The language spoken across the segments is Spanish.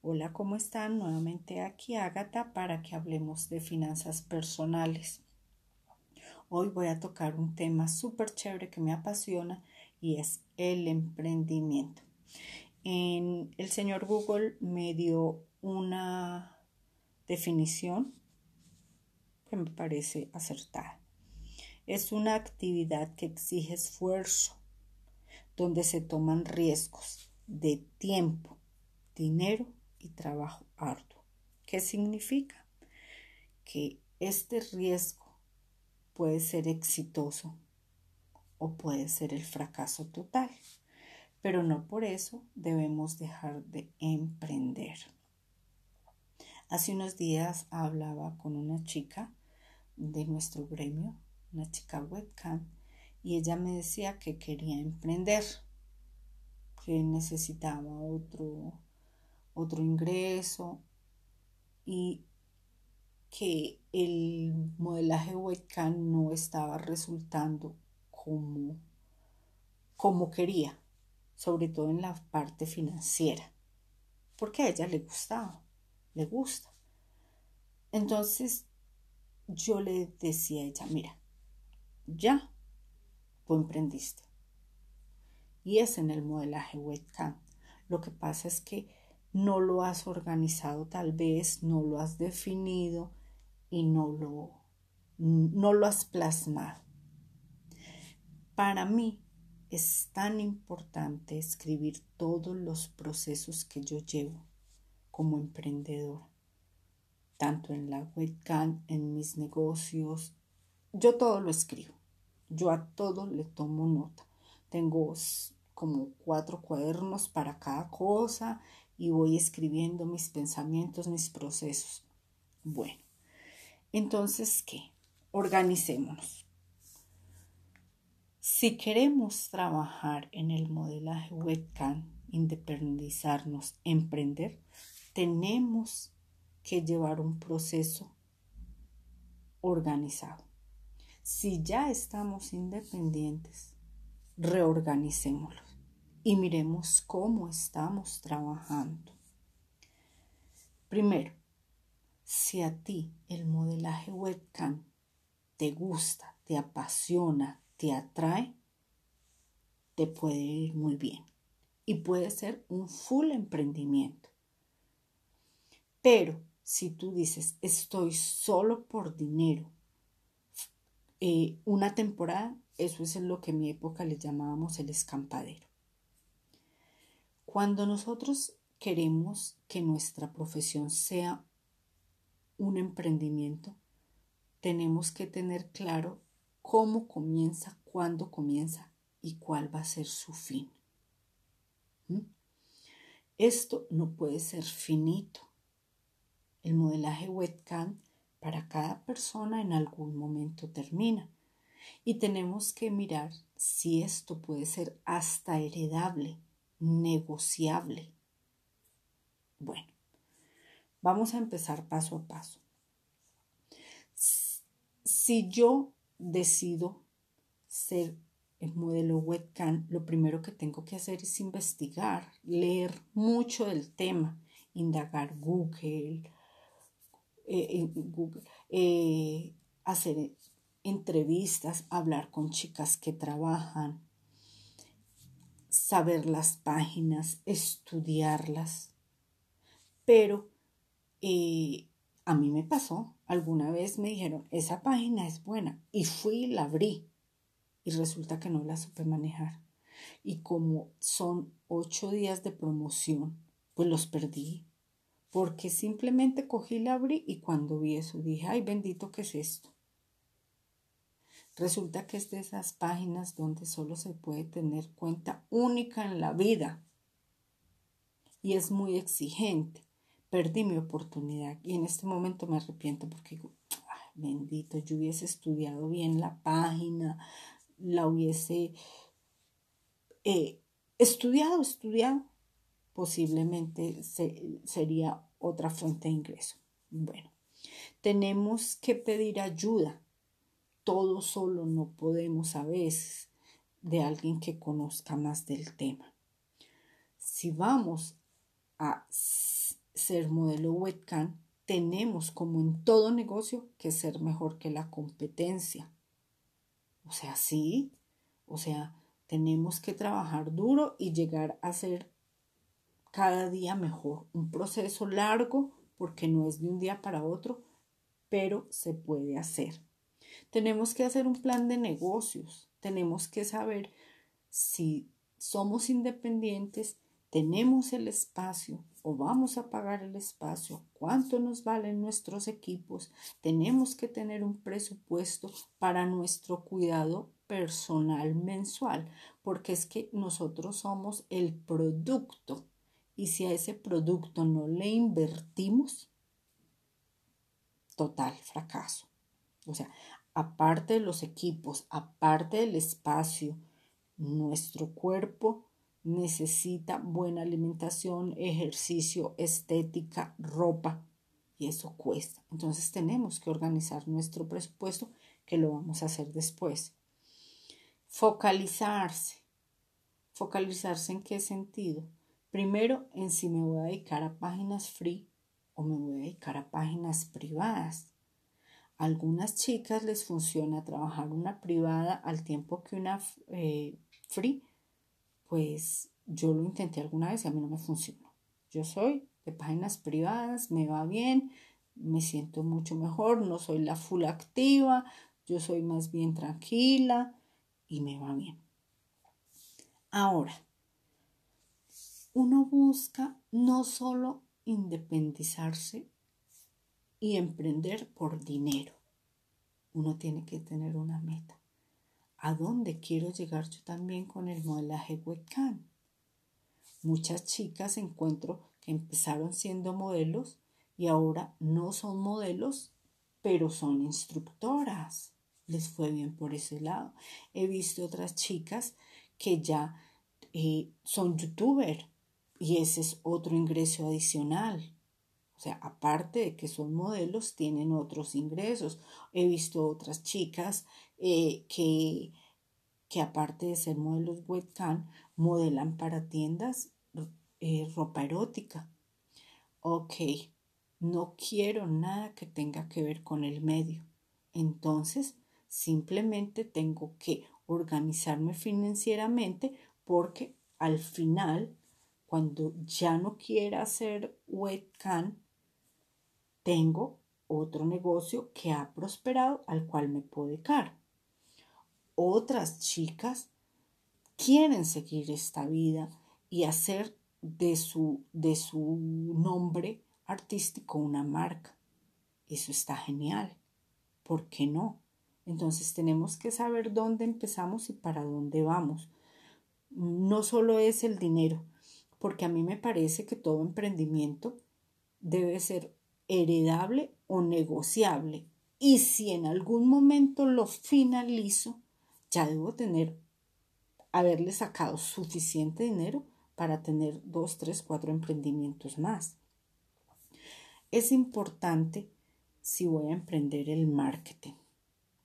Hola, ¿cómo están? Nuevamente aquí Ágata para que hablemos de finanzas personales. Hoy voy a tocar un tema súper chévere que me apasiona y es el emprendimiento. En, el señor Google me dio una definición que me parece acertada. Es una actividad que exige esfuerzo, donde se toman riesgos de tiempo, dinero y trabajo arduo. ¿Qué significa? Que este riesgo puede ser exitoso o puede ser el fracaso total, pero no por eso debemos dejar de emprender. Hace unos días hablaba con una chica de nuestro gremio, una chica webcam, y ella me decía que quería emprender, que necesitaba otro, otro ingreso y que el modelaje webcam no estaba resultando como, como quería, sobre todo en la parte financiera, porque a ella le gustaba, le gusta. Entonces yo le decía a ella, mira, ya tú emprendiste. Y es en el modelaje webcam. Lo que pasa es que no lo has organizado tal vez, no lo has definido y no lo, no lo has plasmado. Para mí es tan importante escribir todos los procesos que yo llevo como emprendedor, tanto en la webcam, en mis negocios. Yo todo lo escribo, yo a todo le tomo nota. Tengo como cuatro cuadernos para cada cosa y voy escribiendo mis pensamientos, mis procesos. Bueno, entonces, ¿qué? Organicémonos. Si queremos trabajar en el modelaje webcam, independizarnos, emprender, tenemos que llevar un proceso organizado. Si ya estamos independientes, reorganicémoslo y miremos cómo estamos trabajando. Primero, si a ti el modelaje webcam te gusta, te apasiona, te atrae, te puede ir muy bien y puede ser un full emprendimiento. Pero si tú dices, estoy solo por dinero, eh, una temporada, eso es lo que en mi época le llamábamos el escampadero. Cuando nosotros queremos que nuestra profesión sea un emprendimiento, tenemos que tener claro cómo comienza, cuándo comienza y cuál va a ser su fin. ¿Mm? Esto no puede ser finito. El modelaje webcam para cada persona en algún momento termina y tenemos que mirar si esto puede ser hasta heredable negociable. Bueno, vamos a empezar paso a paso. Si yo decido ser el modelo webcam, lo primero que tengo que hacer es investigar, leer mucho del tema, indagar Google, eh, eh, hacer entrevistas, hablar con chicas que trabajan, saber las páginas, estudiarlas. Pero eh, a mí me pasó, alguna vez me dijeron, esa página es buena, y fui y la abrí, y resulta que no la supe manejar. Y como son ocho días de promoción, pues los perdí, porque simplemente cogí la abrí y cuando vi eso dije, ay bendito, ¿qué es esto? Resulta que es de esas páginas donde solo se puede tener cuenta única en la vida. Y es muy exigente. Perdí mi oportunidad y en este momento me arrepiento porque digo, bendito, yo hubiese estudiado bien la página, la hubiese eh, estudiado, estudiado, posiblemente sería otra fuente de ingreso. Bueno, tenemos que pedir ayuda todo solo no podemos a veces de alguien que conozca más del tema. Si vamos a ser modelo webcam, tenemos, como en todo negocio, que ser mejor que la competencia. O sea, sí, o sea, tenemos que trabajar duro y llegar a ser cada día mejor. Un proceso largo porque no es de un día para otro, pero se puede hacer. Tenemos que hacer un plan de negocios. Tenemos que saber si somos independientes, tenemos el espacio o vamos a pagar el espacio, cuánto nos valen nuestros equipos, tenemos que tener un presupuesto para nuestro cuidado personal mensual, porque es que nosotros somos el producto y si a ese producto no le invertimos, total fracaso. O sea, aparte de los equipos, aparte del espacio, nuestro cuerpo necesita buena alimentación, ejercicio, estética, ropa y eso cuesta. Entonces tenemos que organizar nuestro presupuesto que lo vamos a hacer después. Focalizarse. Focalizarse en qué sentido? Primero en si me voy a dedicar a páginas free o me voy a dedicar a páginas privadas. Algunas chicas les funciona trabajar una privada al tiempo que una eh, free. Pues yo lo intenté alguna vez y a mí no me funcionó. Yo soy de páginas privadas, me va bien, me siento mucho mejor, no soy la full activa, yo soy más bien tranquila y me va bien. Ahora, uno busca no solo independizarse y emprender por dinero. Uno tiene que tener una meta. ¿A dónde quiero llegar yo también con el modelaje webcam? Muchas chicas encuentro que empezaron siendo modelos y ahora no son modelos, pero son instructoras. Les fue bien por ese lado. He visto otras chicas que ya eh, son youtuber y ese es otro ingreso adicional. O sea, aparte de que son modelos, tienen otros ingresos. He visto otras chicas eh, que, que aparte de ser modelos webcam, modelan para tiendas eh, ropa erótica. Ok, no quiero nada que tenga que ver con el medio. Entonces, simplemente tengo que organizarme financieramente porque al final cuando ya no quiera hacer webcam, tengo otro negocio que ha prosperado al cual me puedo dedicar. Otras chicas quieren seguir esta vida y hacer de su, de su nombre artístico una marca. Eso está genial. ¿Por qué no? Entonces tenemos que saber dónde empezamos y para dónde vamos. No solo es el dinero, porque a mí me parece que todo emprendimiento debe ser heredable o negociable. Y si en algún momento lo finalizo, ya debo tener, haberle sacado suficiente dinero para tener dos, tres, cuatro emprendimientos más. Es importante si voy a emprender el marketing,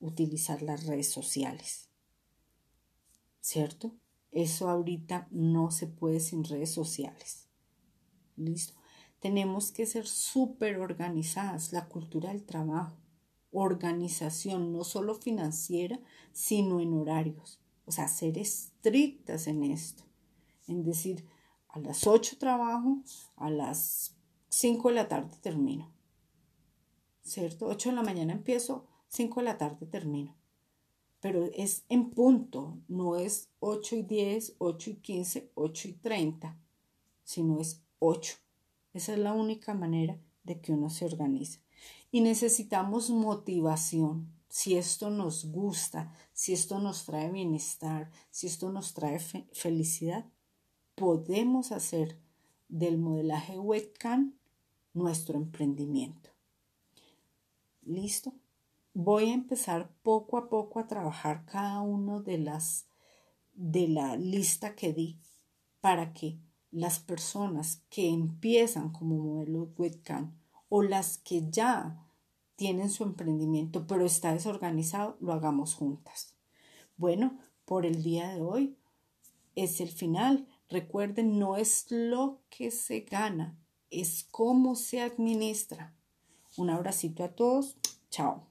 utilizar las redes sociales. ¿Cierto? Eso ahorita no se puede sin redes sociales. ¿Listo? Tenemos que ser súper organizadas, la cultura del trabajo, organización no solo financiera, sino en horarios. O sea, ser estrictas en esto. En decir, a las 8 trabajo, a las 5 de la tarde termino. ¿Cierto? 8 de la mañana empiezo, 5 de la tarde termino pero es en punto, no es 8 y 10, 8 y 15, 8 y 30, sino es 8. Esa es la única manera de que uno se organiza. Y necesitamos motivación. Si esto nos gusta, si esto nos trae bienestar, si esto nos trae felicidad, podemos hacer del modelaje webcam nuestro emprendimiento. ¿Listo? voy a empezar poco a poco a trabajar cada uno de las de la lista que di para que las personas que empiezan como modelo webcam o las que ya tienen su emprendimiento pero está desorganizado, lo hagamos juntas. Bueno, por el día de hoy es el final. Recuerden, no es lo que se gana, es cómo se administra. Un abracito a todos. Chao.